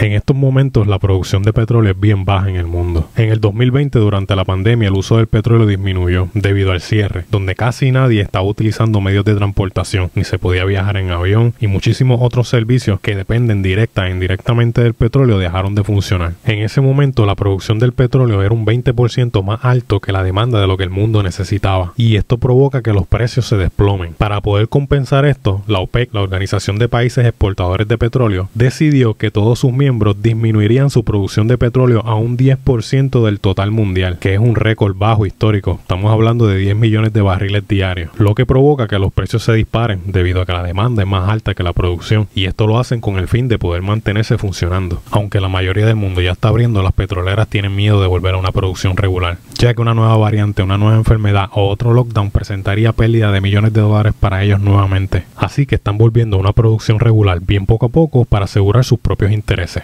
En estos momentos la producción de petróleo es bien baja en el mundo. En el 2020 durante la pandemia el uso del petróleo disminuyó debido al cierre, donde casi nadie estaba utilizando medios de transportación, ni se podía viajar en avión y muchísimos otros servicios que dependen directa e indirectamente del petróleo dejaron de funcionar. En ese momento la producción del petróleo era un 20% más alto que la demanda de lo que el mundo necesitaba y esto provoca que los precios se desplomen. Para poder compensar esto, la OPEC, la Organización de Países Exportadores de Petróleo, decidió que todos sus miembros disminuirían su producción de petróleo a un 10% del total mundial, que es un récord bajo histórico. Estamos hablando de 10 millones de barriles diarios, lo que provoca que los precios se disparen debido a que la demanda es más alta que la producción y esto lo hacen con el fin de poder mantenerse funcionando. Aunque la mayoría del mundo ya está abriendo, las petroleras tienen miedo de volver a una producción regular, ya que una nueva variante, una nueva enfermedad o otro lockdown presentaría pérdida de millones de dólares para ellos nuevamente. Así que están volviendo a una producción regular bien poco a poco para asegurar sus propios intereses.